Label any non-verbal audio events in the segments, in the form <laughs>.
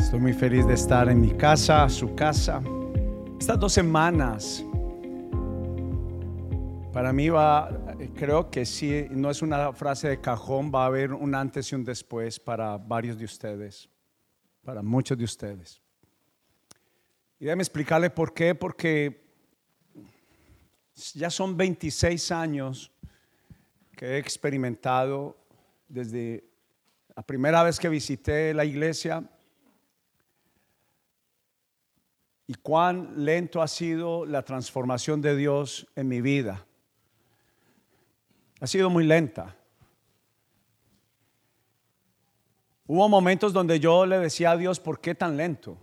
Estoy muy feliz de estar en mi casa, su casa. Estas dos semanas, para mí va, creo que sí, no es una frase de cajón, va a haber un antes y un después para varios de ustedes, para muchos de ustedes. Y déjeme explicarle por qué, porque ya son 26 años que he experimentado desde la primera vez que visité la iglesia y cuán lento ha sido la transformación de Dios en mi vida. Ha sido muy lenta. Hubo momentos donde yo le decía a Dios, ¿por qué tan lento?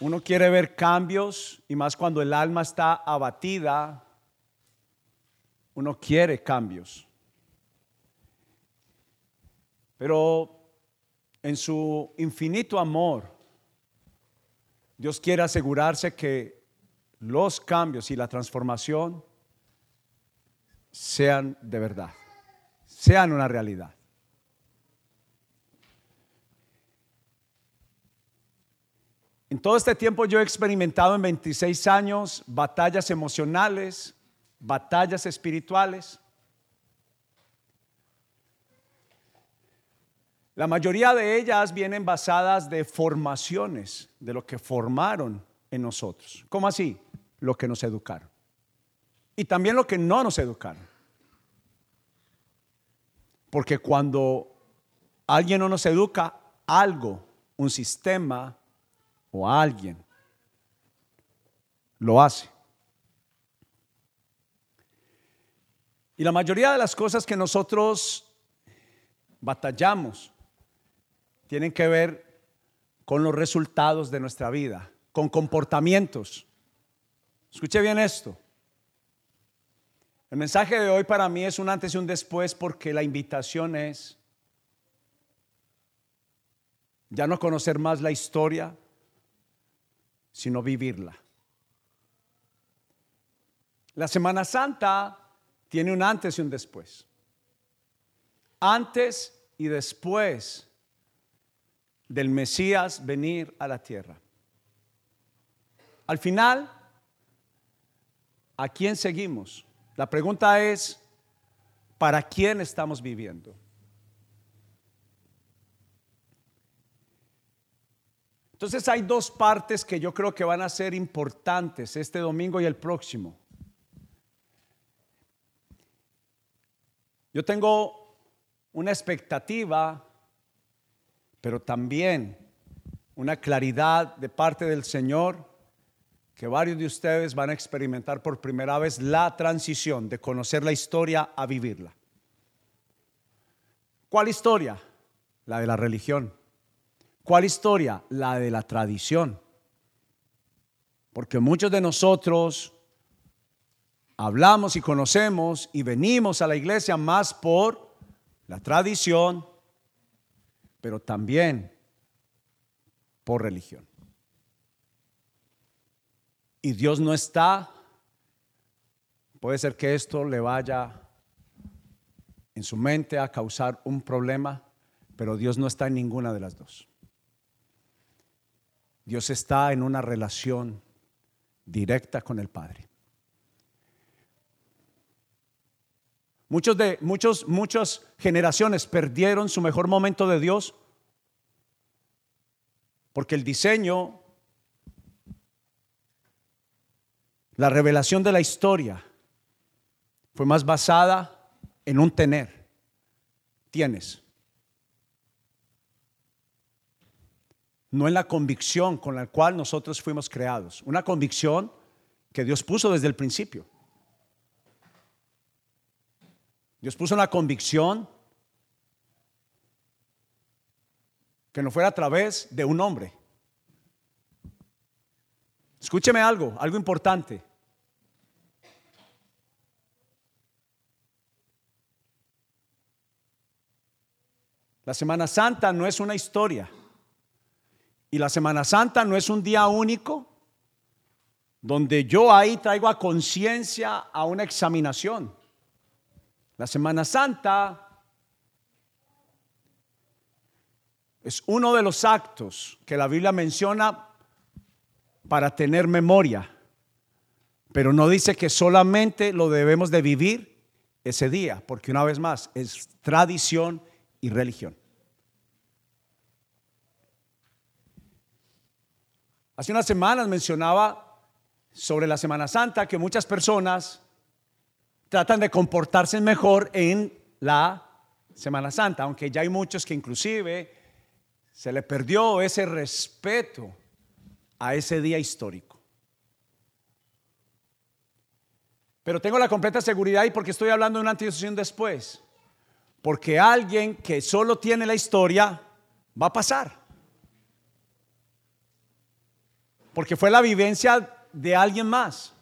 Uno quiere ver cambios y más cuando el alma está abatida, uno quiere cambios. Pero en su infinito amor, Dios quiere asegurarse que los cambios y la transformación sean de verdad, sean una realidad. En todo este tiempo yo he experimentado en 26 años batallas emocionales, batallas espirituales, La mayoría de ellas vienen basadas de formaciones, de lo que formaron en nosotros. ¿Cómo así? Lo que nos educaron. Y también lo que no nos educaron. Porque cuando alguien no nos educa, algo, un sistema o alguien lo hace. Y la mayoría de las cosas que nosotros batallamos tienen que ver con los resultados de nuestra vida, con comportamientos. Escuche bien esto. El mensaje de hoy para mí es un antes y un después porque la invitación es ya no conocer más la historia, sino vivirla. La Semana Santa tiene un antes y un después. Antes y después del Mesías venir a la tierra. Al final, ¿a quién seguimos? La pregunta es, ¿para quién estamos viviendo? Entonces hay dos partes que yo creo que van a ser importantes este domingo y el próximo. Yo tengo una expectativa pero también una claridad de parte del Señor que varios de ustedes van a experimentar por primera vez la transición de conocer la historia a vivirla. ¿Cuál historia? La de la religión. ¿Cuál historia? La de la tradición. Porque muchos de nosotros hablamos y conocemos y venimos a la iglesia más por la tradición, pero también por religión. Y Dios no está, puede ser que esto le vaya en su mente a causar un problema, pero Dios no está en ninguna de las dos. Dios está en una relación directa con el Padre. Muchos de muchos muchas generaciones perdieron su mejor momento de Dios porque el diseño la revelación de la historia fue más basada en un tener. Tienes. No en la convicción con la cual nosotros fuimos creados. Una convicción que Dios puso desde el principio. Dios puso una convicción que no fuera a través de un hombre. Escúcheme algo, algo importante. La Semana Santa no es una historia. Y la Semana Santa no es un día único donde yo ahí traigo a conciencia a una examinación. La Semana Santa Es uno de los actos que la Biblia menciona para tener memoria, pero no dice que solamente lo debemos de vivir ese día, porque una vez más es tradición y religión. Hace unas semanas mencionaba sobre la Semana Santa que muchas personas tratan de comportarse mejor en la Semana Santa, aunque ya hay muchos que inclusive se le perdió ese respeto a ese día histórico. Pero tengo la completa seguridad y porque estoy hablando de una antes y un después. Porque alguien que solo tiene la historia va a pasar. Porque fue la vivencia de alguien más.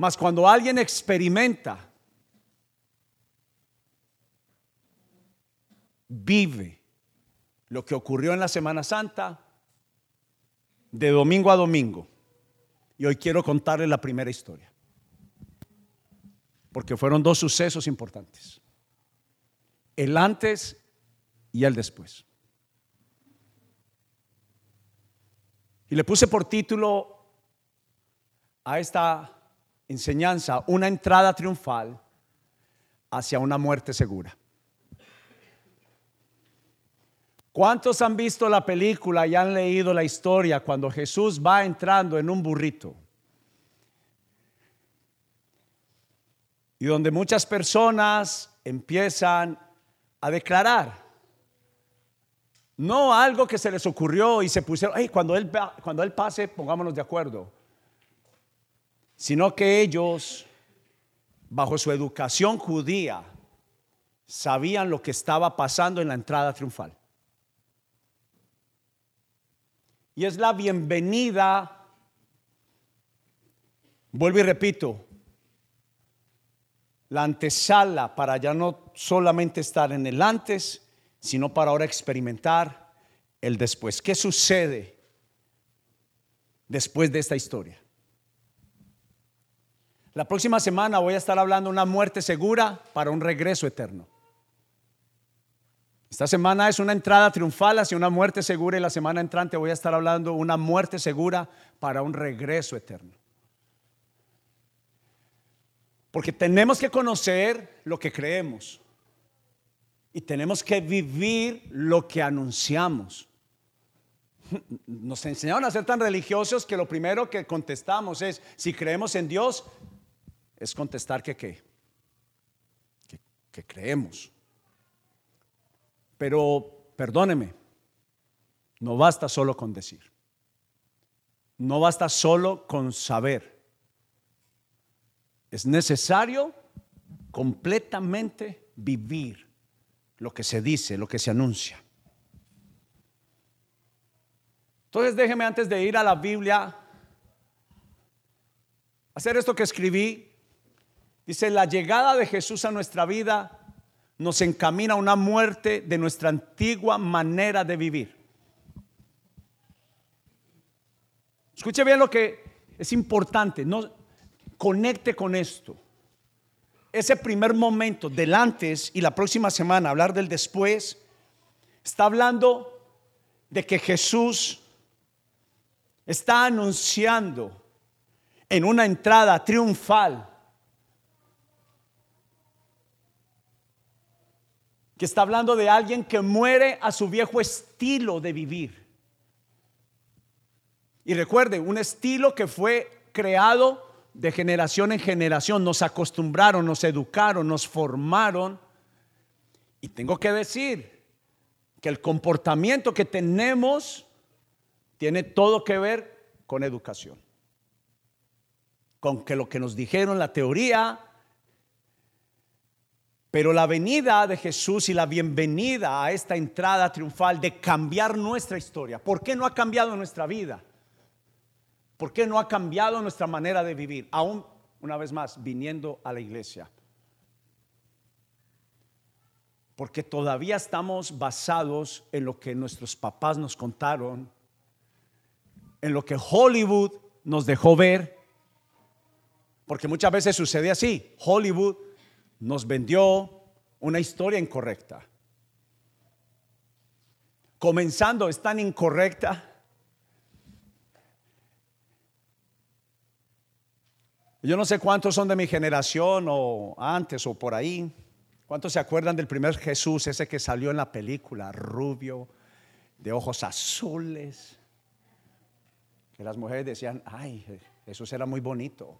Mas cuando alguien experimenta, vive lo que ocurrió en la Semana Santa de domingo a domingo. Y hoy quiero contarles la primera historia. Porque fueron dos sucesos importantes. El antes y el después. Y le puse por título a esta enseñanza una entrada triunfal hacia una muerte segura. ¿Cuántos han visto la película y han leído la historia cuando Jesús va entrando en un burrito? Y donde muchas personas empiezan a declarar. No algo que se les ocurrió y se pusieron, cuando, él, cuando él pase, pongámonos de acuerdo. Sino que ellos, bajo su educación judía, sabían lo que estaba pasando en la entrada triunfal. y es la bienvenida, vuelvo y repito, la antesala para ya no solamente estar en el antes, sino para ahora experimentar el después. ¿Qué sucede después de esta historia? La próxima semana voy a estar hablando de una muerte segura para un regreso eterno. Esta semana es una entrada triunfal hacia una muerte segura y la semana entrante voy a estar hablando una muerte segura para un regreso eterno. Porque tenemos que conocer lo que creemos y tenemos que vivir lo que anunciamos. Nos enseñaron a ser tan religiosos que lo primero que contestamos es, si creemos en Dios, es contestar que qué, que, creemos. Pero perdóneme, no basta solo con decir. No basta solo con saber. Es necesario completamente vivir lo que se dice, lo que se anuncia. Entonces déjeme antes de ir a la Biblia hacer esto que escribí. Dice, la llegada de Jesús a nuestra vida nos encamina a una muerte de nuestra antigua manera de vivir. Escuche bien lo que es importante, no conecte con esto. Ese primer momento del antes y la próxima semana hablar del después está hablando de que Jesús está anunciando en una entrada triunfal que está hablando de alguien que muere a su viejo estilo de vivir. Y recuerde, un estilo que fue creado de generación en generación, nos acostumbraron, nos educaron, nos formaron. Y tengo que decir que el comportamiento que tenemos tiene todo que ver con educación. Con que lo que nos dijeron la teoría, pero la venida de Jesús y la bienvenida a esta entrada triunfal de cambiar nuestra historia. ¿Por qué no ha cambiado nuestra vida? ¿Por qué no ha cambiado nuestra manera de vivir? Aún, una vez más, viniendo a la iglesia. Porque todavía estamos basados en lo que nuestros papás nos contaron, en lo que Hollywood nos dejó ver. Porque muchas veces sucede así. Hollywood nos vendió una historia incorrecta. comenzando es tan incorrecta. Yo no sé cuántos son de mi generación o antes o por ahí. ¿Cuántos se acuerdan del primer Jesús, ese que salió en la película, rubio, de ojos azules? Que las mujeres decían, ay, Jesús era muy bonito.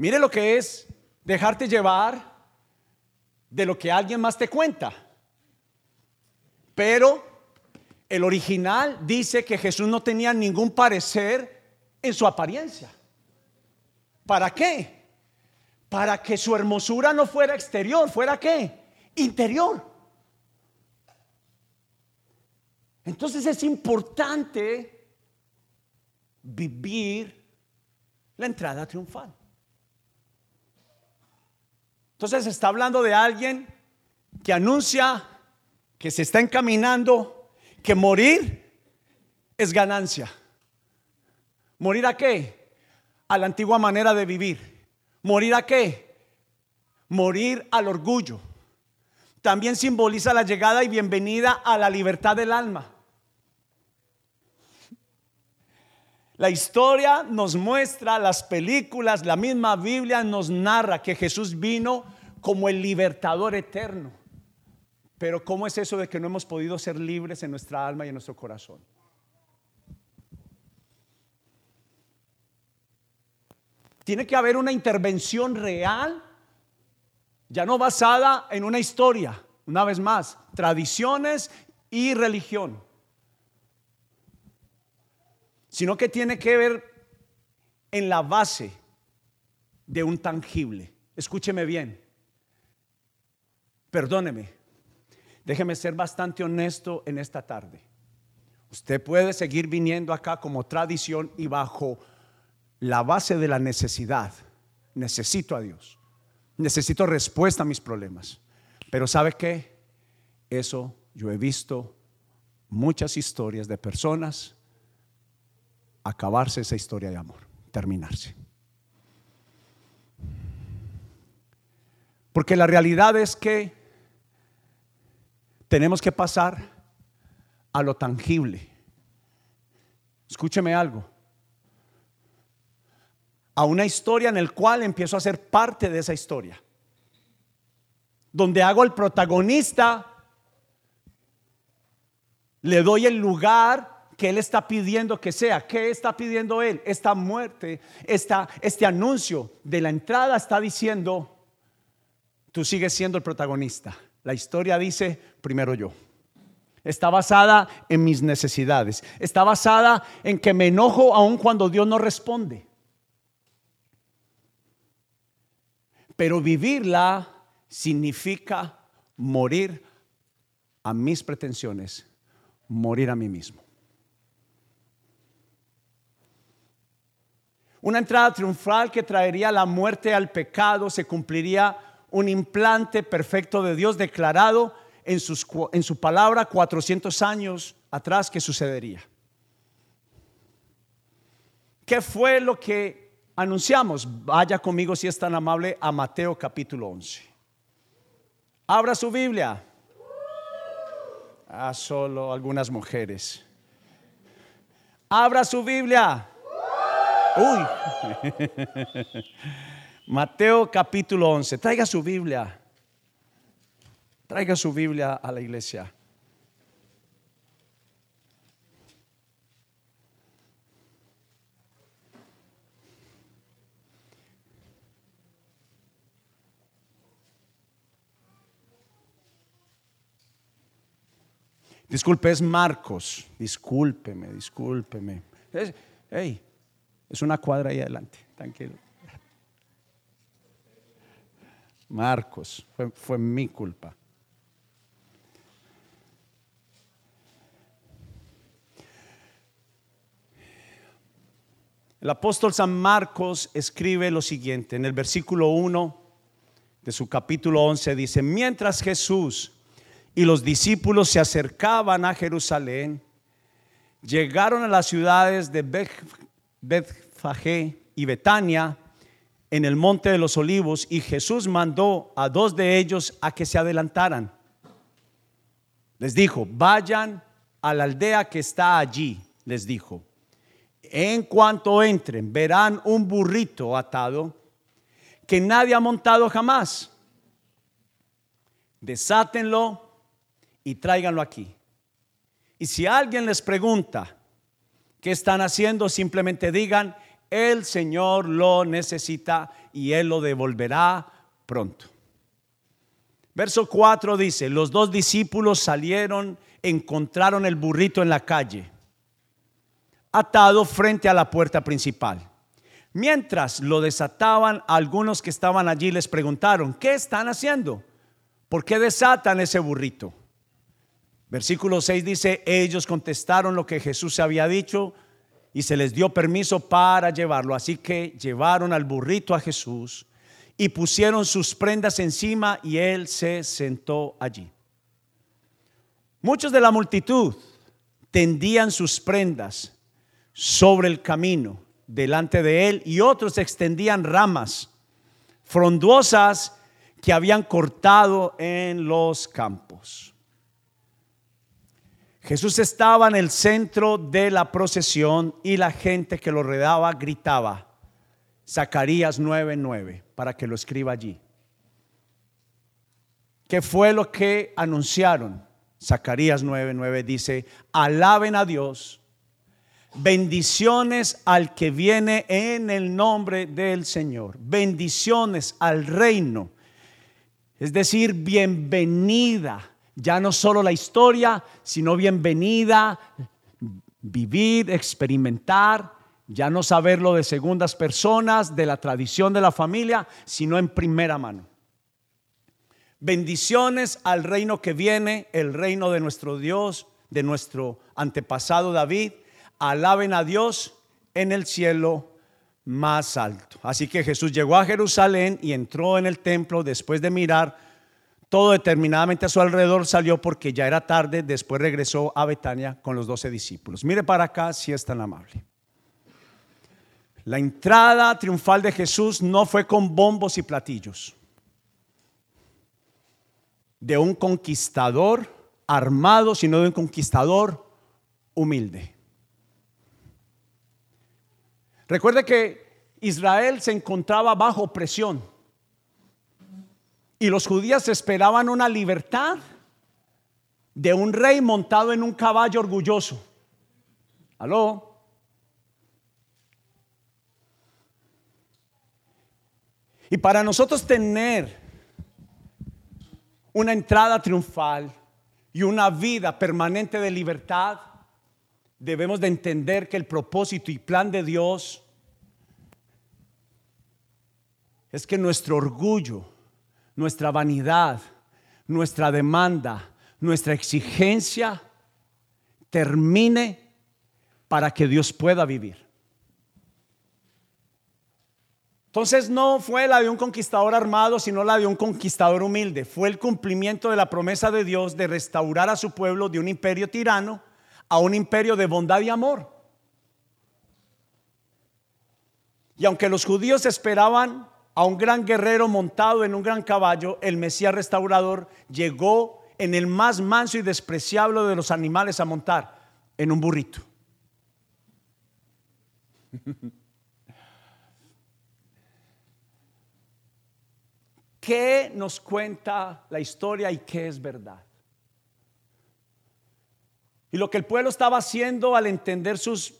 Mire lo que es dejarte llevar de lo que alguien más te cuenta. Pero el original dice que Jesús no tenía ningún parecer en su apariencia. ¿Para qué? Para que su hermosura no fuera exterior, fuera qué? Interior. Entonces es importante vivir la entrada triunfal. Entonces está hablando de alguien que anuncia que se está encaminando, que morir es ganancia. ¿Morir a qué? A la antigua manera de vivir. ¿Morir a qué? Morir al orgullo. También simboliza la llegada y bienvenida a la libertad del alma. La historia nos muestra, las películas, la misma Biblia nos narra que Jesús vino como el libertador eterno. Pero ¿cómo es eso de que no hemos podido ser libres en nuestra alma y en nuestro corazón? Tiene que haber una intervención real, ya no basada en una historia, una vez más, tradiciones y religión, sino que tiene que ver en la base de un tangible. Escúcheme bien, perdóneme, déjeme ser bastante honesto en esta tarde. Usted puede seguir viniendo acá como tradición y bajo la base de la necesidad. Necesito a Dios. Necesito respuesta a mis problemas. Pero ¿sabe qué? Eso yo he visto muchas historias de personas acabarse esa historia de amor, terminarse. Porque la realidad es que tenemos que pasar a lo tangible. Escúcheme algo a una historia en el cual empiezo a ser parte de esa historia. Donde hago el protagonista, le doy el lugar que él está pidiendo que sea. ¿Qué está pidiendo él? Esta muerte, esta, este anuncio de la entrada está diciendo, tú sigues siendo el protagonista. La historia dice, primero yo. Está basada en mis necesidades. Está basada en que me enojo aun cuando Dios no responde. Pero vivirla significa morir a mis pretensiones, morir a mí mismo. Una entrada triunfal que traería la muerte al pecado, se cumpliría un implante perfecto de Dios declarado en, en su palabra 400 años atrás que sucedería. ¿Qué fue lo que anunciamos. Vaya conmigo si es tan amable a Mateo capítulo 11. Abra su Biblia. Ah, solo algunas mujeres. Abra su Biblia. Uy. <laughs> Mateo capítulo 11. Traiga su Biblia. Traiga su Biblia a la iglesia. Disculpe, es Marcos. Discúlpeme, discúlpeme. Es, es una cuadra ahí adelante, tranquilo. Marcos, fue, fue mi culpa. El apóstol San Marcos escribe lo siguiente, en el versículo 1 de su capítulo 11 dice, mientras Jesús y los discípulos se acercaban a Jerusalén, llegaron a las ciudades de Bethfagé y Betania en el monte de los olivos y Jesús mandó a dos de ellos a que se adelantaran. Les dijo, vayan a la aldea que está allí, les dijo. En cuanto entren, verán un burrito atado que nadie ha montado jamás. Desátenlo y tráiganlo aquí. Y si alguien les pregunta qué están haciendo, simplemente digan, el Señor lo necesita y Él lo devolverá pronto. Verso 4 dice, los dos discípulos salieron, encontraron el burrito en la calle, atado frente a la puerta principal. Mientras lo desataban, algunos que estaban allí les preguntaron, ¿qué están haciendo? ¿Por qué desatan ese burrito? Versículo 6 dice, ellos contestaron lo que Jesús había dicho y se les dio permiso para llevarlo. Así que llevaron al burrito a Jesús y pusieron sus prendas encima y él se sentó allí. Muchos de la multitud tendían sus prendas sobre el camino delante de él y otros extendían ramas fronduosas que habían cortado en los campos. Jesús estaba en el centro de la procesión y la gente que lo rodeaba gritaba, Zacarías 9:9, para que lo escriba allí. ¿Qué fue lo que anunciaron? Zacarías 9:9 dice, alaben a Dios, bendiciones al que viene en el nombre del Señor, bendiciones al reino es decir, bienvenida. Ya no solo la historia, sino bienvenida, vivir, experimentar, ya no saberlo de segundas personas, de la tradición de la familia, sino en primera mano. Bendiciones al reino que viene, el reino de nuestro Dios, de nuestro antepasado David. Alaben a Dios en el cielo más alto. Así que Jesús llegó a Jerusalén y entró en el templo después de mirar todo determinadamente a su alrededor, salió porque ya era tarde, después regresó a Betania con los doce discípulos. Mire para acá si es tan amable. La entrada triunfal de Jesús no fue con bombos y platillos, de un conquistador armado, sino de un conquistador humilde. Recuerde que Israel se encontraba bajo presión y los judíos esperaban una libertad de un rey montado en un caballo orgulloso. ¿Aló? Y para nosotros tener una entrada triunfal y una vida permanente de libertad, debemos de entender que el propósito y plan de Dios es que nuestro orgullo, nuestra vanidad, nuestra demanda, nuestra exigencia termine para que Dios pueda vivir. Entonces no fue la de un conquistador armado, sino la de un conquistador humilde. Fue el cumplimiento de la promesa de Dios de restaurar a su pueblo de un imperio tirano a un imperio de bondad y amor. Y aunque los judíos esperaban a un gran guerrero montado en un gran caballo, el Mesías restaurador llegó en el más manso y despreciable de los animales a montar, en un burrito. <laughs> ¿Qué nos cuenta la historia y qué es verdad? Y lo que el pueblo estaba haciendo al entender sus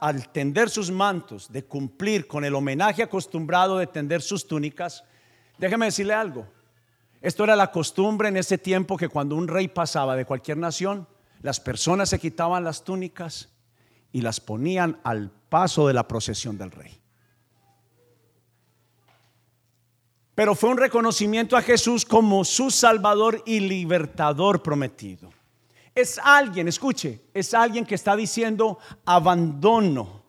al tender sus mantos, de cumplir con el homenaje acostumbrado de tender sus túnicas, déjeme decirle algo. Esto era la costumbre en ese tiempo que cuando un rey pasaba de cualquier nación, las personas se quitaban las túnicas y las ponían al paso de la procesión del rey. Pero fue un reconocimiento a Jesús como su Salvador y libertador prometido. Es alguien, escuche, es alguien que está diciendo abandono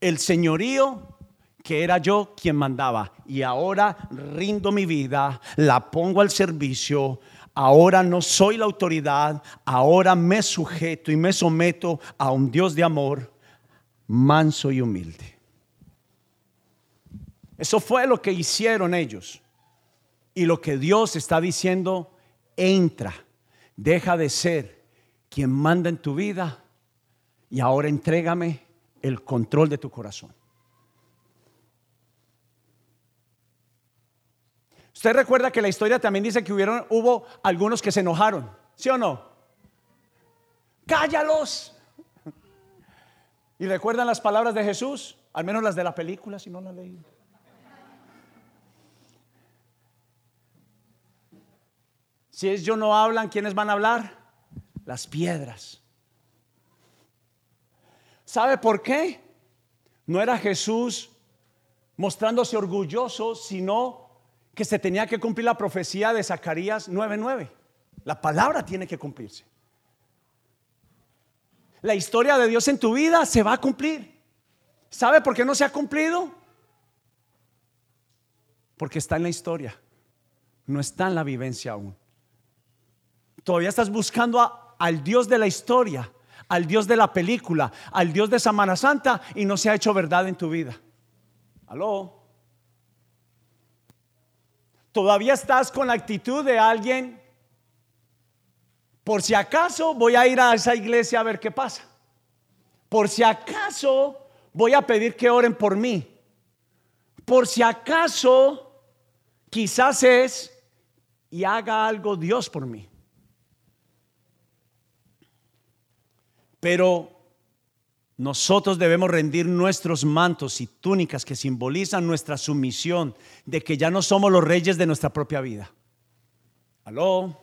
el señorío que era yo quien mandaba y ahora rindo mi vida, la pongo al servicio, ahora no soy la autoridad, ahora me sujeto y me someto a un Dios de amor manso y humilde. Eso fue lo que hicieron ellos y lo que Dios está diciendo entra, deja de ser quien manda en tu vida y ahora entrégame el control de tu corazón. Usted recuerda que la historia también dice que hubieron, hubo algunos que se enojaron, ¿sí o no? Cállalos. ¿Y recuerdan las palabras de Jesús? Al menos las de la película, si no la leí. Si ellos no hablan, ¿quiénes van a hablar? Las piedras. ¿Sabe por qué? No era Jesús mostrándose orgulloso, sino que se tenía que cumplir la profecía de Zacarías 9:9. La palabra tiene que cumplirse. La historia de Dios en tu vida se va a cumplir. ¿Sabe por qué no se ha cumplido? Porque está en la historia, no está en la vivencia aún. Todavía estás buscando al Dios de la historia, al Dios de la película, al Dios de Semana Santa y no se ha hecho verdad en tu vida. Aló. Todavía estás con la actitud de alguien, por si acaso voy a ir a esa iglesia a ver qué pasa. Por si acaso voy a pedir que oren por mí. Por si acaso quizás es y haga algo Dios por mí. Pero nosotros debemos rendir nuestros mantos y túnicas que simbolizan nuestra sumisión de que ya no somos los reyes de nuestra propia vida. Aló.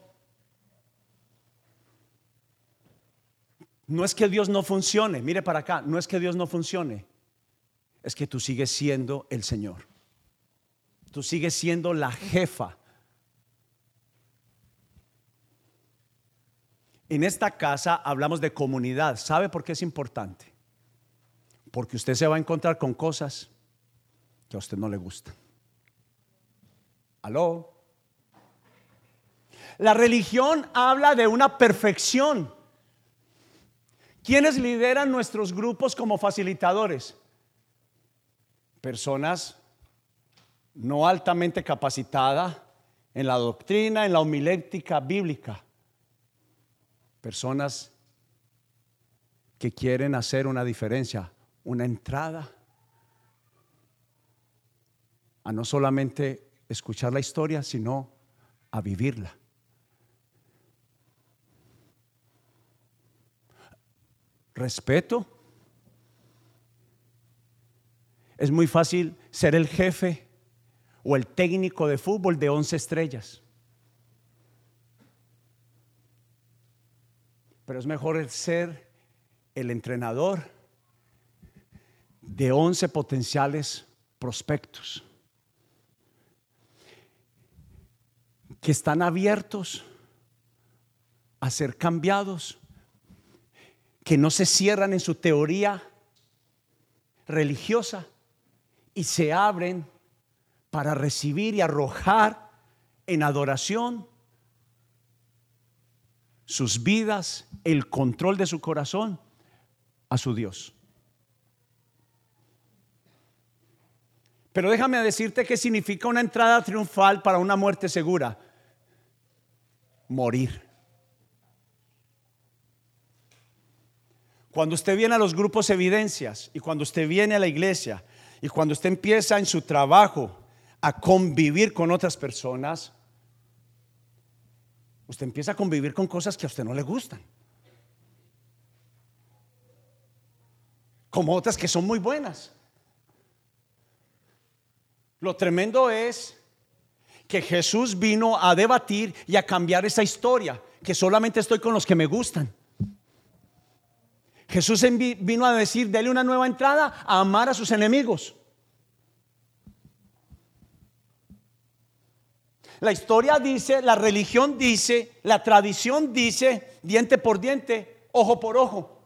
No es que Dios no funcione, mire para acá, no es que Dios no funcione, es que tú sigues siendo el Señor. Tú sigues siendo la jefa En esta casa hablamos de comunidad. ¿Sabe por qué es importante? Porque usted se va a encontrar con cosas que a usted no le gustan. ¿Aló? La religión habla de una perfección. ¿Quiénes lideran nuestros grupos como facilitadores? Personas no altamente capacitadas en la doctrina, en la homilética bíblica personas que quieren hacer una diferencia, una entrada a no solamente escuchar la historia, sino a vivirla. Respeto. Es muy fácil ser el jefe o el técnico de fútbol de 11 estrellas. Pero es mejor ser el entrenador de 11 potenciales prospectos que están abiertos a ser cambiados, que no se cierran en su teoría religiosa y se abren para recibir y arrojar en adoración sus vidas, el control de su corazón a su Dios. Pero déjame decirte qué significa una entrada triunfal para una muerte segura. Morir. Cuando usted viene a los grupos evidencias y cuando usted viene a la iglesia y cuando usted empieza en su trabajo a convivir con otras personas, usted empieza a convivir con cosas que a usted no le gustan. Como otras que son muy buenas. Lo tremendo es que Jesús vino a debatir y a cambiar esa historia, que solamente estoy con los que me gustan. Jesús vino a decir, dele una nueva entrada a amar a sus enemigos. La historia dice, la religión dice, la tradición dice, diente por diente, ojo por ojo.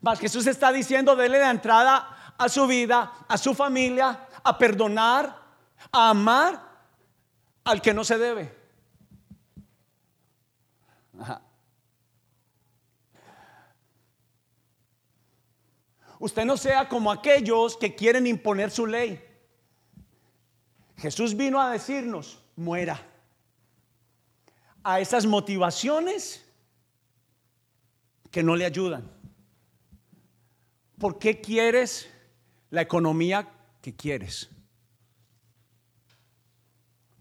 Mas Jesús está diciendo, dele la entrada a su vida, a su familia, a perdonar, a amar al que no se debe. Usted no sea como aquellos que quieren imponer su ley. Jesús vino a decirnos, muera. a esas motivaciones que no le ayudan. ¿Por qué quieres la economía que quieres?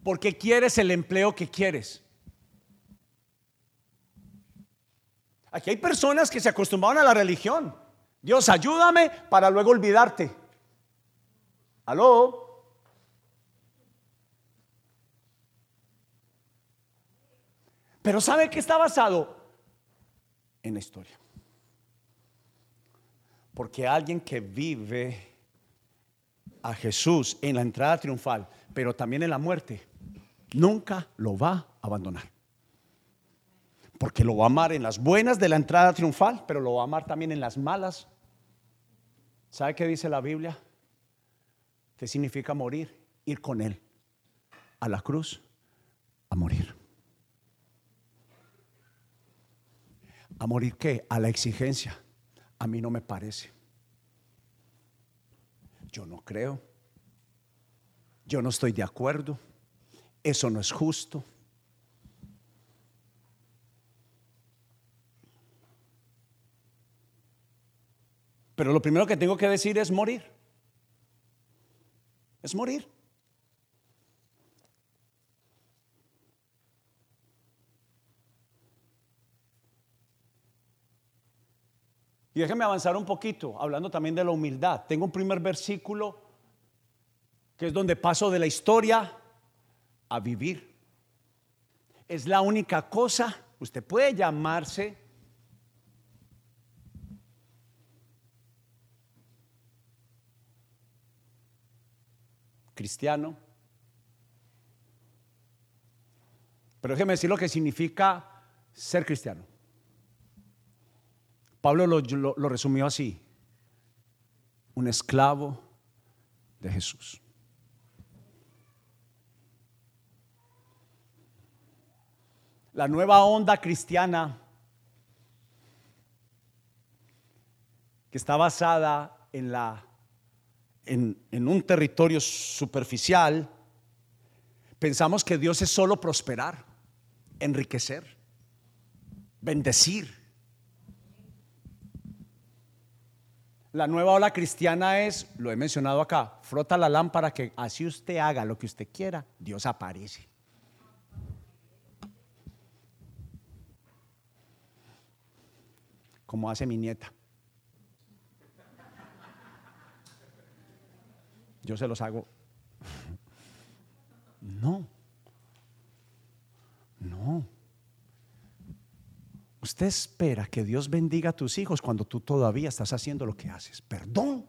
¿Por qué quieres el empleo que quieres? Aquí hay personas que se acostumbraron a la religión. Dios, ayúdame para luego olvidarte. ¿Aló? Pero ¿sabe qué está basado? En la historia. Porque alguien que vive a Jesús en la entrada triunfal, pero también en la muerte, nunca lo va a abandonar. Porque lo va a amar en las buenas de la entrada triunfal, pero lo va a amar también en las malas. ¿Sabe qué dice la Biblia? ¿Qué significa morir? Ir con Él a la cruz a morir. ¿A morir qué? A la exigencia a mí no me parece. Yo no creo. Yo no estoy de acuerdo. Eso no es justo. Pero lo primero que tengo que decir es morir. Es morir. Y déjenme avanzar un poquito, hablando también de la humildad. Tengo un primer versículo que es donde paso de la historia a vivir. Es la única cosa, usted puede llamarse cristiano, pero déjeme decir lo que significa ser cristiano. Pablo lo, resumió así, un esclavo de Jesús. La nueva onda cristiana que está basada en, la, en, un territorio superficial, pensamos que Dios es solo prosperar, enriquecer, bendecir. La nueva ola cristiana es, lo he mencionado acá, frota la lámpara que así usted haga lo que usted quiera, Dios aparece. Como hace mi nieta. Yo se los hago. No. Usted espera que Dios bendiga a tus hijos cuando tú todavía estás haciendo lo que haces. Perdón.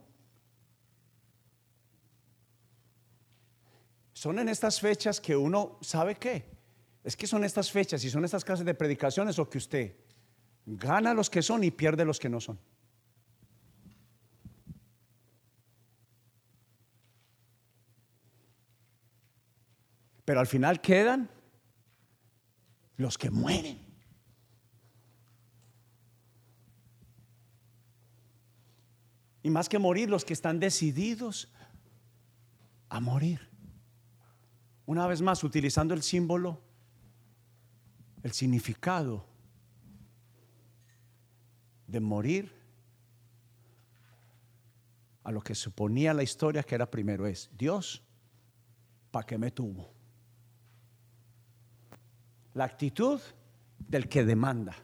Son en estas fechas que uno sabe qué. Es que son estas fechas y son estas clases de predicaciones lo que usted gana los que son y pierde los que no son. Pero al final quedan los que mueren. Y más que morir, los que están decididos a morir. Una vez más, utilizando el símbolo, el significado de morir a lo que suponía la historia que era primero es, Dios, ¿para qué me tuvo? La actitud del que demanda.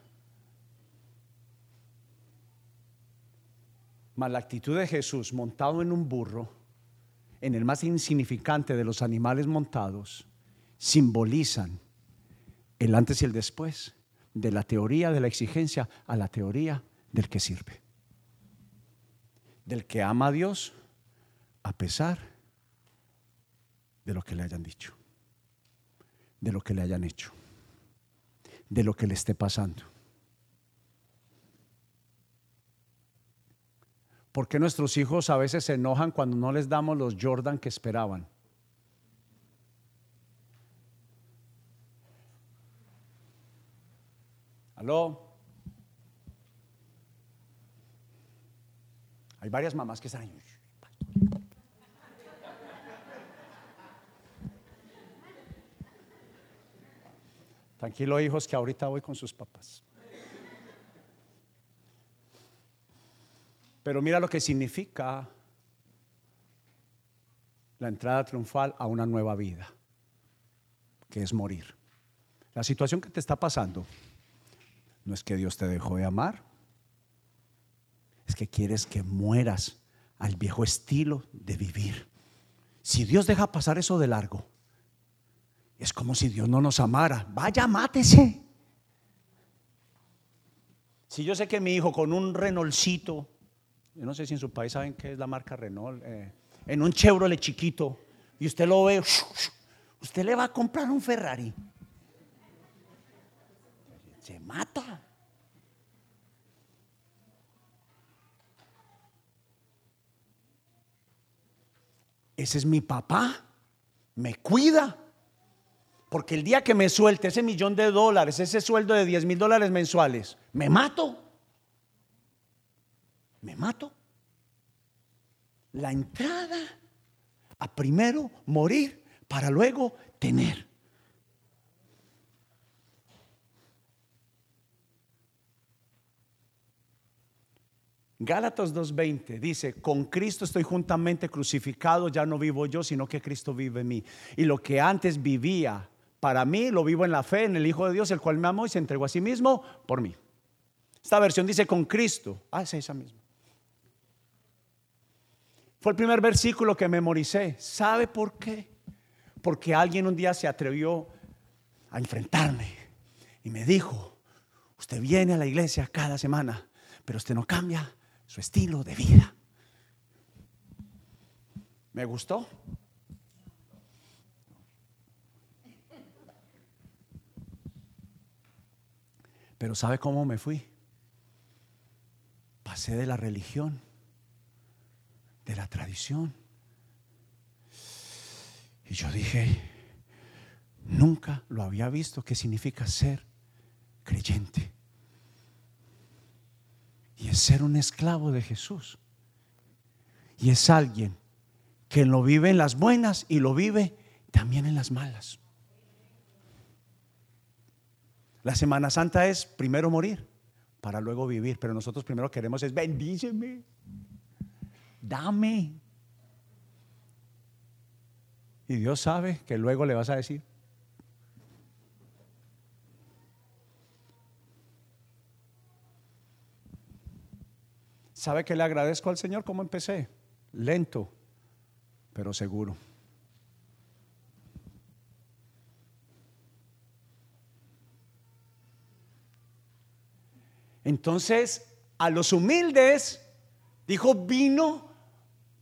Mas la actitud de Jesús montado en un burro, en el más insignificante de los animales montados, simbolizan el antes y el después de la teoría de la exigencia a la teoría del que sirve. Del que ama a Dios a pesar de lo que le hayan dicho, de lo que le hayan hecho, de lo que le esté pasando. ¿Por qué nuestros hijos a veces se enojan cuando no les damos los Jordan que esperaban? ¿Aló? Hay varias mamás que están. Tranquilo, hijos, que ahorita voy con sus papás. Pero mira lo que significa la entrada triunfal a una nueva vida, que es morir. La situación que te está pasando no es que Dios te dejó de amar, es que quieres que mueras al viejo estilo de vivir. Si Dios deja pasar eso de largo, es como si Dios no nos amara. Vaya, mátese. Si yo sé que mi hijo con un Renaultcito, yo no sé si en su país saben qué es la marca Renault, eh, en un Chevrolet chiquito, y usted lo ve, usted le va a comprar un Ferrari. Se mata. Ese es mi papá. Me cuida. Porque el día que me suelte ese millón de dólares, ese sueldo de 10 mil dólares mensuales, me mato. Me mato. La entrada a primero morir para luego tener. Gálatas 2.20 dice, con Cristo estoy juntamente crucificado, ya no vivo yo, sino que Cristo vive en mí. Y lo que antes vivía para mí, lo vivo en la fe, en el Hijo de Dios, el cual me amó y se entregó a sí mismo por mí. Esta versión dice con Cristo. Ah, es esa misma. Fue el primer versículo que memoricé. ¿Sabe por qué? Porque alguien un día se atrevió a enfrentarme y me dijo, usted viene a la iglesia cada semana, pero usted no cambia su estilo de vida. ¿Me gustó? Pero ¿sabe cómo me fui? Pasé de la religión, de la tradición. Y yo dije, nunca lo había visto qué significa ser creyente. Y es ser un esclavo de Jesús. Y es alguien que lo vive en las buenas y lo vive también en las malas. La Semana Santa es primero morir para luego vivir, pero nosotros primero queremos es bendíceme, dame. Y Dios sabe que luego le vas a decir, ¿Sabe que le agradezco al Señor cómo empecé? Lento, pero seguro. Entonces, a los humildes, dijo, vino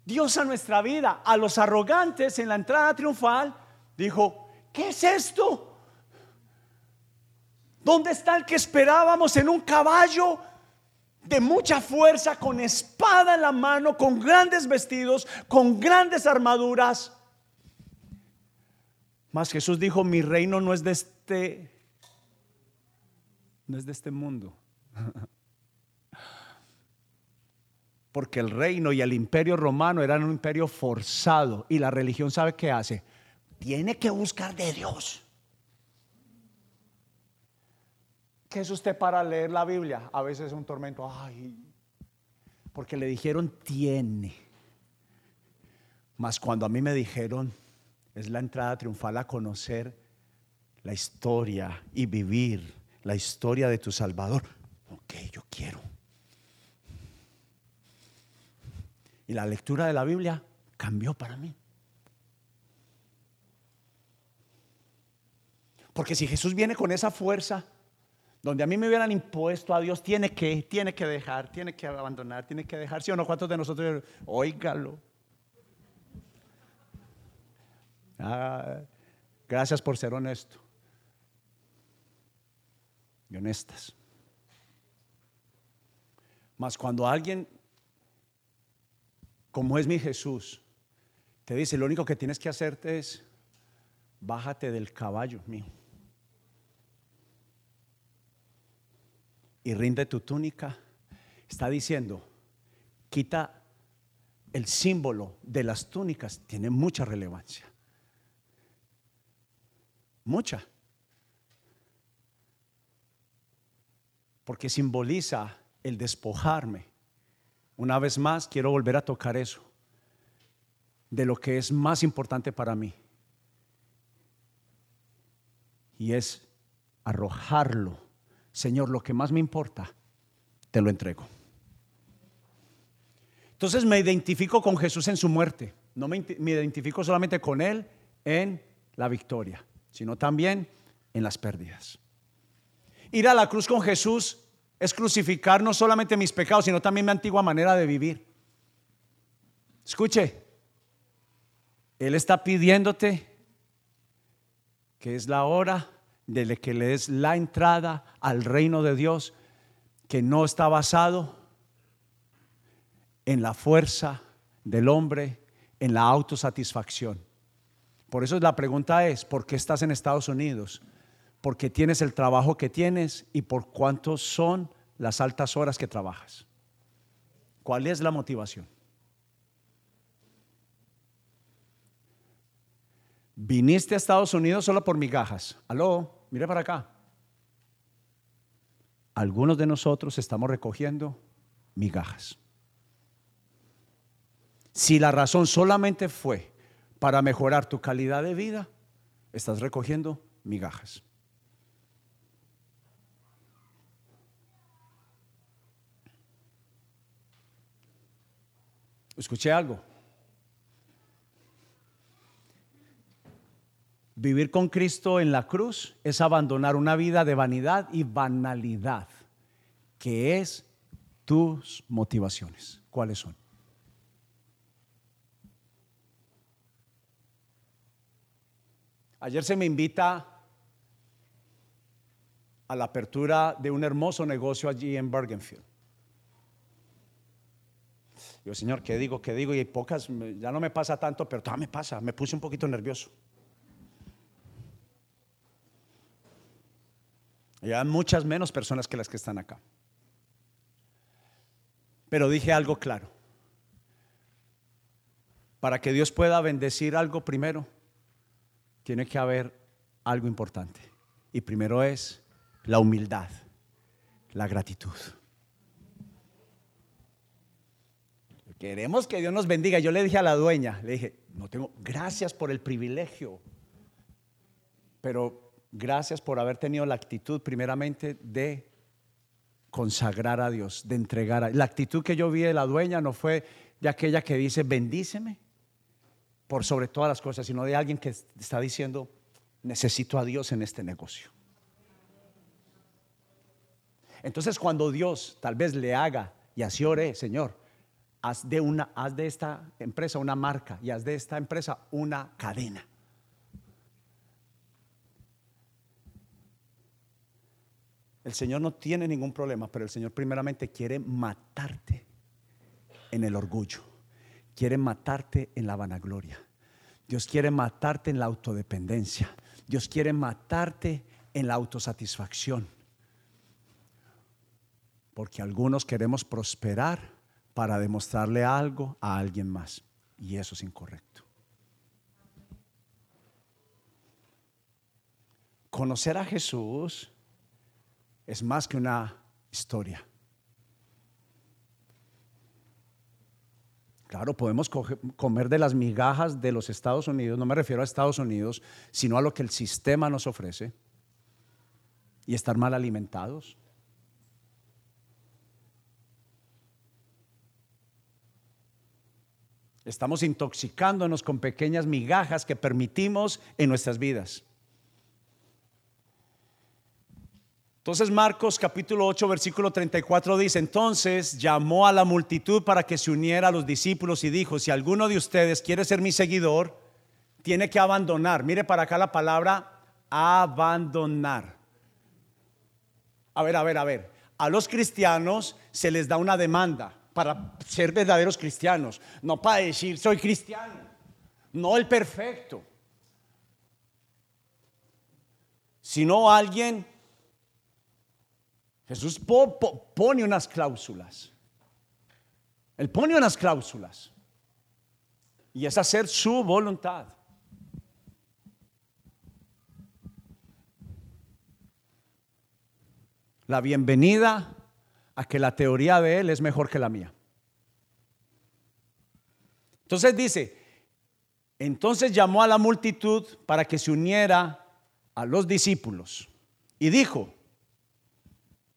Dios a nuestra vida. A los arrogantes en la entrada triunfal, dijo, ¿qué es esto? ¿Dónde está el que esperábamos en un caballo? de mucha fuerza, con espada en la mano, con grandes vestidos, con grandes armaduras. Mas Jesús dijo, mi reino no es de este, no es de este mundo. <laughs> Porque el reino y el imperio romano eran un imperio forzado y la religión sabe qué hace. Tiene que buscar de Dios. ¿Qué es usted para leer la Biblia? A veces es un tormento. Ay, porque le dijeron tiene. Mas cuando a mí me dijeron, es la entrada triunfal a conocer la historia y vivir la historia de tu Salvador. Ok, yo quiero. Y la lectura de la Biblia cambió para mí. Porque si Jesús viene con esa fuerza, donde a mí me hubieran impuesto a Dios, tiene que, tiene que dejar, tiene que abandonar, tiene que dejar. ¿Sí o no? ¿Cuántos de nosotros, oígalo? Ah, gracias por ser honesto y honestas. Mas cuando alguien, como es mi Jesús, te dice, lo único que tienes que hacerte es, bájate del caballo mío. y rinde tu túnica, está diciendo, quita el símbolo de las túnicas, tiene mucha relevancia. Mucha. porque simboliza el despojarme. Una vez más, quiero volver a tocar eso, de lo que es más importante para mí. Y es arrojarlo. Señor, lo que más me importa, te lo entrego. Entonces me identifico con Jesús en su muerte. No me, me identifico solamente con Él en la victoria, sino también en las pérdidas. Ir a la cruz con Jesús es crucificar no solamente mis pecados, sino también mi antigua manera de vivir. Escuche, Él está pidiéndote que es la hora de que le des la entrada al reino de Dios, que no está basado en la fuerza del hombre, en la autosatisfacción. Por eso la pregunta es, ¿por qué estás en Estados Unidos? Porque tienes el trabajo que tienes y por cuántos son las altas horas que trabajas. ¿Cuál es la motivación? Viniste a Estados Unidos solo por migajas. Aló, mire para acá. Algunos de nosotros estamos recogiendo migajas. Si la razón solamente fue para mejorar tu calidad de vida, estás recogiendo migajas. Escuché algo. Vivir con Cristo en la cruz es abandonar una vida de vanidad y banalidad, que es tus motivaciones. ¿Cuáles son? Ayer se me invita a la apertura de un hermoso negocio allí en Bergenfield. Yo, Señor, ¿qué digo? ¿Qué digo? Y pocas, ya no me pasa tanto, pero todavía me pasa. Me puse un poquito nervioso. Y hay muchas menos personas que las que están acá. Pero dije algo claro. Para que Dios pueda bendecir algo primero, tiene que haber algo importante. Y primero es la humildad, la gratitud. Queremos que Dios nos bendiga. Yo le dije a la dueña, le dije, no tengo, gracias por el privilegio, pero gracias por haber tenido la actitud primeramente de consagrar a Dios, de entregar a La actitud que yo vi de la dueña no fue de aquella que dice, bendíceme, por sobre todas las cosas, sino de alguien que está diciendo, necesito a Dios en este negocio. Entonces cuando Dios tal vez le haga, y así oré, Señor, haz de, una, haz de esta empresa una marca y haz de esta empresa una cadena. El Señor no tiene ningún problema, pero el Señor primeramente quiere matarte en el orgullo quiere matarte en la vanagloria. Dios quiere matarte en la autodependencia. Dios quiere matarte en la autosatisfacción. Porque algunos queremos prosperar para demostrarle algo a alguien más. Y eso es incorrecto. Conocer a Jesús es más que una historia. Claro, podemos comer de las migajas de los Estados Unidos, no me refiero a Estados Unidos, sino a lo que el sistema nos ofrece y estar mal alimentados. Estamos intoxicándonos con pequeñas migajas que permitimos en nuestras vidas. Entonces Marcos capítulo 8 versículo 34 dice, entonces llamó a la multitud para que se uniera a los discípulos y dijo, si alguno de ustedes quiere ser mi seguidor, tiene que abandonar. Mire para acá la palabra abandonar. A ver, a ver, a ver. A los cristianos se les da una demanda para ser verdaderos cristianos, no para decir soy cristiano, no el perfecto, sino alguien Jesús pone unas cláusulas. Él pone unas cláusulas. Y es hacer su voluntad. la bienvenida a que la teoría de él es mejor que la mía. Entonces dice, entonces llamó a la multitud para que se uniera a los discípulos y dijo,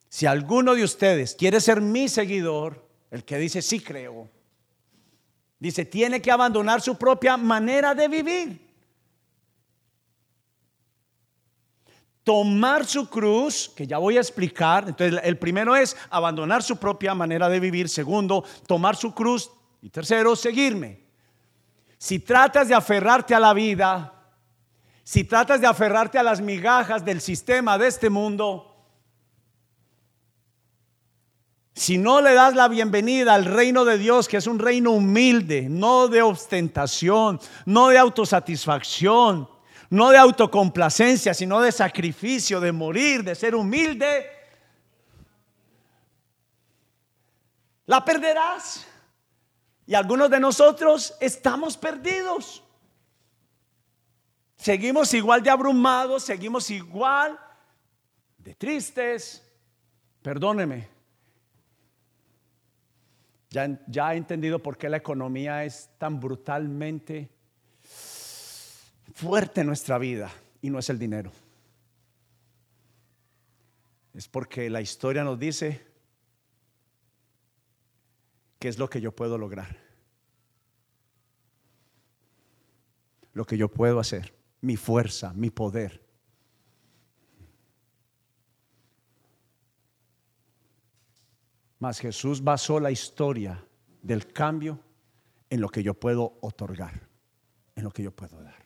si alguno de ustedes quiere ser mi seguidor, el que dice sí creo, dice, tiene que abandonar su propia manera de vivir. Tomar su cruz, que ya voy a explicar. Entonces, el primero es abandonar su propia manera de vivir. Segundo, tomar su cruz. Y tercero, seguirme. Si tratas de aferrarte a la vida, si tratas de aferrarte a las migajas del sistema de este mundo, si no le das la bienvenida al reino de Dios, que es un reino humilde, no de ostentación, no de autosatisfacción, no de autocomplacencia, sino de sacrificio, de morir, de ser humilde, la perderás. Y algunos de nosotros estamos perdidos. Seguimos igual de abrumados, seguimos igual de tristes. Perdóneme. Ya, ya he entendido por qué la economía es tan brutalmente fuerte en nuestra vida y no es el dinero. Es porque la historia nos dice qué es lo que yo puedo lograr. Lo que yo puedo hacer, mi fuerza, mi poder. Mas Jesús basó la historia del cambio en lo que yo puedo otorgar, en lo que yo puedo dar.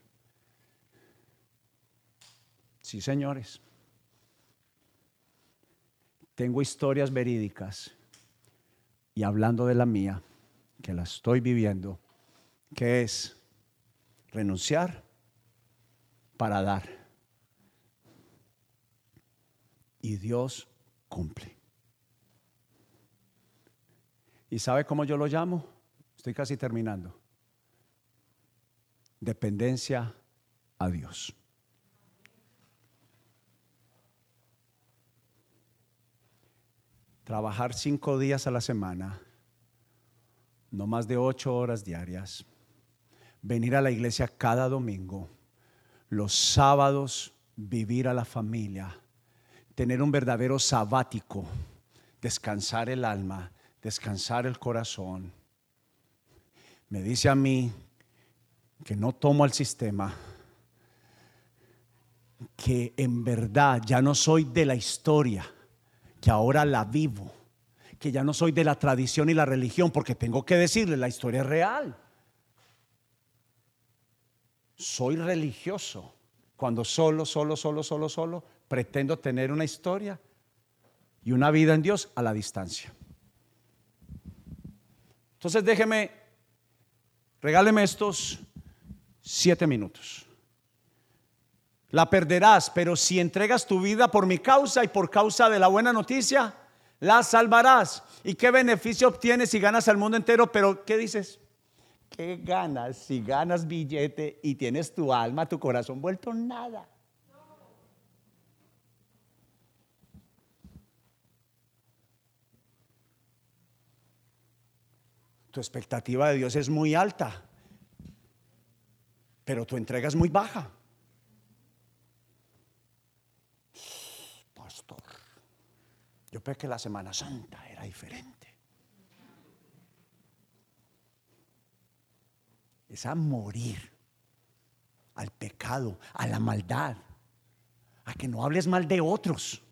Sí, señores. Tengo historias verídicas y hablando de la mía, que la estoy viviendo, que es renunciar para dar. Y Dios cumple. ¿Y sabe cómo yo lo llamo? Estoy casi terminando. Dependencia a Dios. Trabajar cinco días a la semana, no más de ocho horas diarias, venir a la iglesia cada domingo, los sábados vivir a la familia, tener un verdadero sabático, descansar el alma, descansar el corazón. Me dice a mí que no tomo el sistema, que en verdad ya no soy de la historia que ahora la vivo, que ya no soy de la tradición y la religión, porque tengo que decirle, la historia es real. Soy religioso cuando solo, solo, solo, solo, solo pretendo tener una historia y una vida en Dios a la distancia. Entonces déjeme, regáleme estos siete minutos la perderás, pero si entregas tu vida por mi causa y por causa de la buena noticia, la salvarás. ¿Y qué beneficio obtienes si ganas al mundo entero? Pero ¿qué dices? ¿Qué ganas si ganas billete y tienes tu alma, tu corazón vuelto nada? Tu expectativa de Dios es muy alta, pero tu entrega es muy baja. Yo pensé que la Semana Santa era diferente. Es a morir al pecado, a la maldad, a que no hables mal de otros.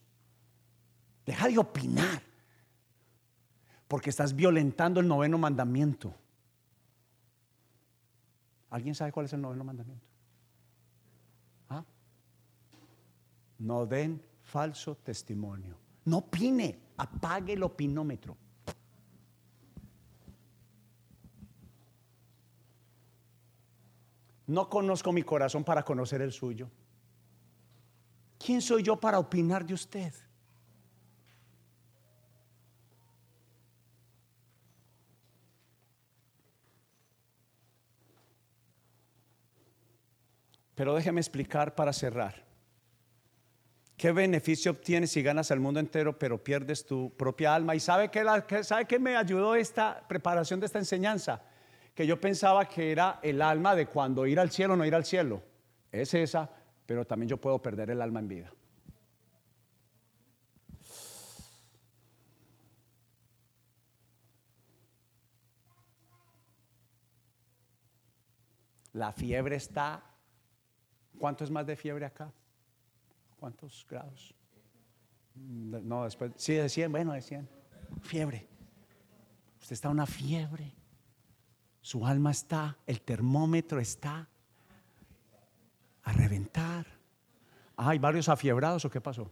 Deja de opinar, porque estás violentando el noveno mandamiento. ¿Alguien sabe cuál es el noveno mandamiento? ¿Ah? No den falso testimonio. No opine, apague el opinómetro. No conozco mi corazón para conocer el suyo. ¿Quién soy yo para opinar de usted? Pero déjeme explicar para cerrar ¿Qué beneficio obtienes si ganas al mundo entero pero pierdes tu propia alma? ¿Y sabe qué, la, sabe qué me ayudó esta preparación de esta enseñanza? Que yo pensaba que era el alma de cuando ir al cielo o no ir al cielo. Es esa, pero también yo puedo perder el alma en vida. La fiebre está. ¿Cuánto es más de fiebre acá? ¿Cuántos grados? No, después. Sí, de 100. Bueno, de 100. Fiebre. Usted está una fiebre. Su alma está. El termómetro está a reventar. ¿Hay varios afiebrados o qué pasó?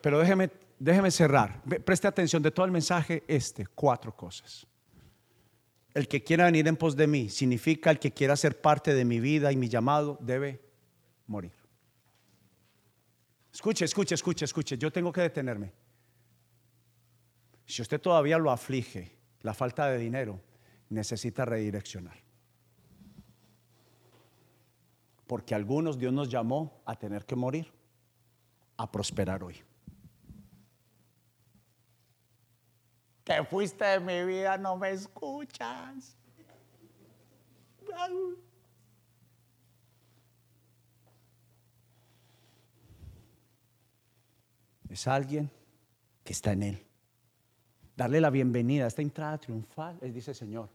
Pero déjeme, déjeme cerrar. Preste atención de todo el mensaje este, cuatro cosas. El que quiera venir en pos de mí significa el que quiera ser parte de mi vida y mi llamado debe morir. Escuche, escuche, escuche, escuche. Yo tengo que detenerme. Si usted todavía lo aflige la falta de dinero, necesita redireccionar. Porque algunos Dios nos llamó a tener que morir, a prosperar hoy. que fuiste de mi vida, no me escuchas. Es alguien que está en Él. Darle la bienvenida a esta entrada triunfal. Él dice, Señor,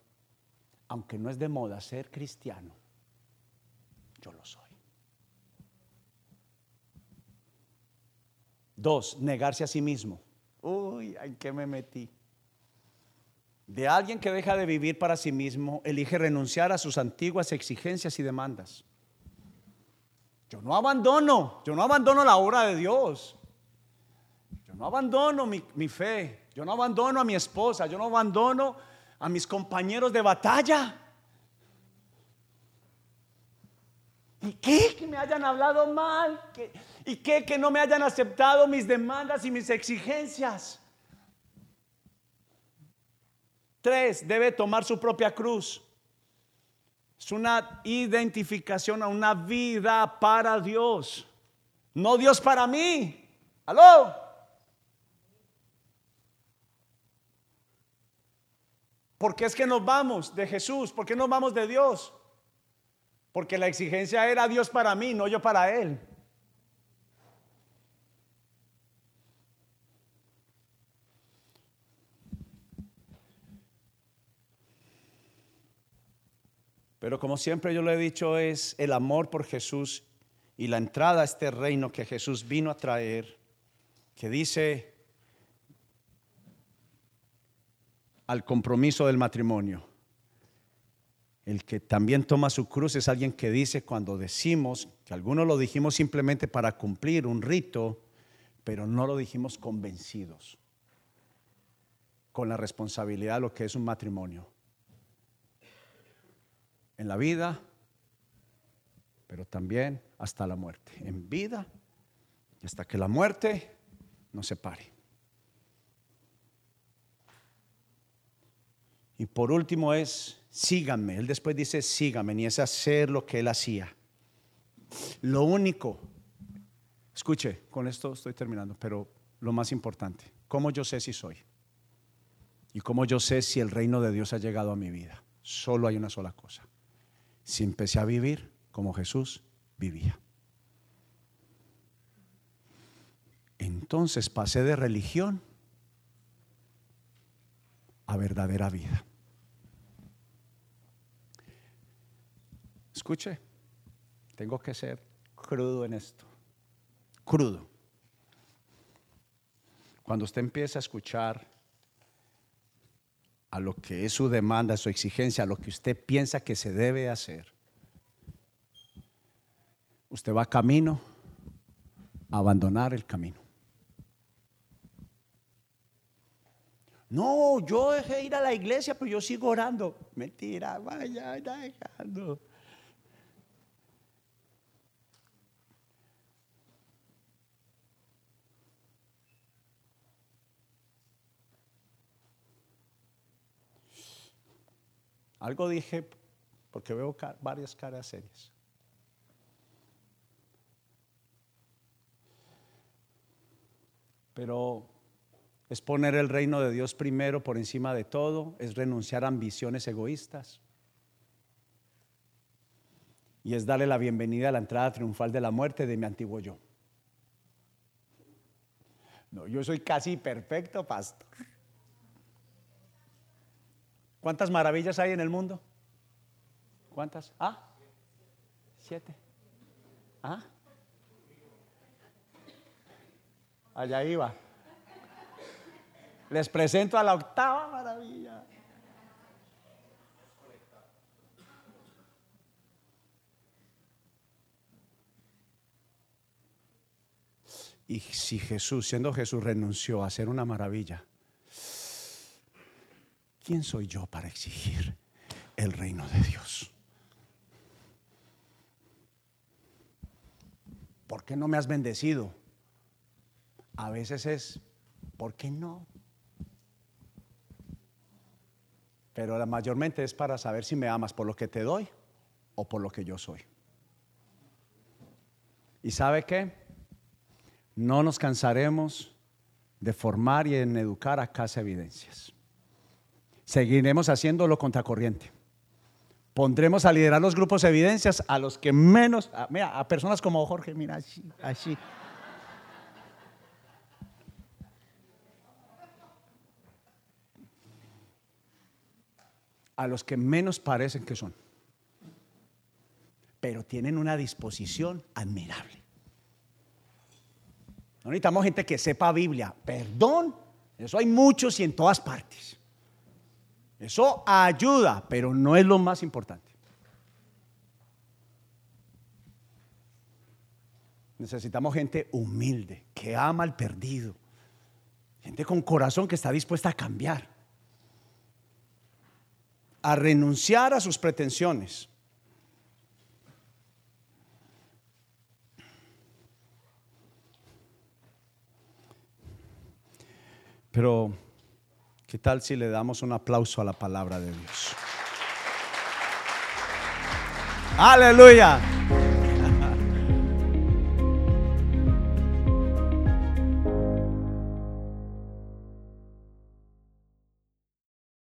aunque no es de moda ser cristiano, yo lo soy. Dos, negarse a sí mismo. Uy, ¿en qué me metí? de alguien que deja de vivir para sí mismo, elige renunciar a sus antiguas exigencias y demandas. Yo no abandono, yo no abandono la obra de Dios. No abandono mi, fe, yo no abandono a mi esposa, yo no abandono a mis compañeros de batalla. ¿Y qué? Que me hayan hablado mal. ¿Y qué? Que no me hayan aceptado mis demandas y mis exigencias. Tres, debe tomar su propia cruz. Es una identificación a una vida para Dios. No Dios para mí. ¿Aló? ¿Por qué es que nos vamos de Jesús? ¿Por qué nos vamos de Dios? Porque la exigencia era Dios para mí, no yo para Él. Pero como siempre yo lo he dicho, es el amor por Jesús y la entrada a este reino que Jesús vino a traer, que dice al compromiso del matrimonio. El que también toma su cruz es alguien que dice cuando decimos, que algunos lo dijimos simplemente para cumplir un rito, pero no lo dijimos convencidos con la responsabilidad de lo que es un matrimonio en la vida, pero también hasta la muerte. En vida, hasta que la muerte nos separe. Y por último es, síganme. Él después dice, síganme, y es hacer lo que él hacía. Lo único, escuche, con esto estoy terminando, pero lo más importante, ¿cómo yo sé si soy? Y cómo yo sé si el reino de Dios ha llegado a mi vida. Solo hay una sola cosa si empecé a vivir como Jesús vivía. Entonces pasé de religión a verdadera vida. Escuche, tengo que ser crudo en esto. Crudo. Cuando usted empieza a escuchar a lo que es su demanda, su exigencia, a lo que usted piensa que se debe hacer, usted va camino a abandonar el camino. No, yo dejé ir a la iglesia, pero yo sigo orando. Mentira, vaya, dejando. Algo dije porque veo varias caras serias. Pero es poner el reino de Dios primero por encima de todo, es renunciar a ambiciones egoístas y es darle la bienvenida a la entrada triunfal de la muerte de mi antiguo yo. No, yo soy casi perfecto, pastor. ¿Cuántas maravillas hay en el mundo? ¿Cuántas? Ah, siete. Ah, allá iba. Les presento a la octava maravilla. Y si Jesús, siendo Jesús, renunció a hacer una maravilla, ¿quién soy yo para exigir el reino de Dios? ¿Por qué no me has bendecido? A veces es, ¿por qué no? Pero la mayormente es para saber si me amas por lo que te doy o por lo que yo soy. ¿Y sabe qué? No nos cansaremos de formar y en educar a Casa Evidencias. Seguiremos haciéndolo contracorriente. Pondremos a liderar los grupos Evidencias a los que menos, a, mira, a personas como Jorge, mira, así, así. a los que menos parecen que son, pero tienen una disposición admirable. No necesitamos gente que sepa Biblia, perdón, eso hay muchos y en todas partes. Eso ayuda, pero no es lo más importante. Necesitamos gente humilde, que ama al perdido, gente con corazón que está dispuesta a cambiar a renunciar a sus pretensiones. Pero, ¿qué tal si le damos un aplauso a la palabra de Dios? Aleluya.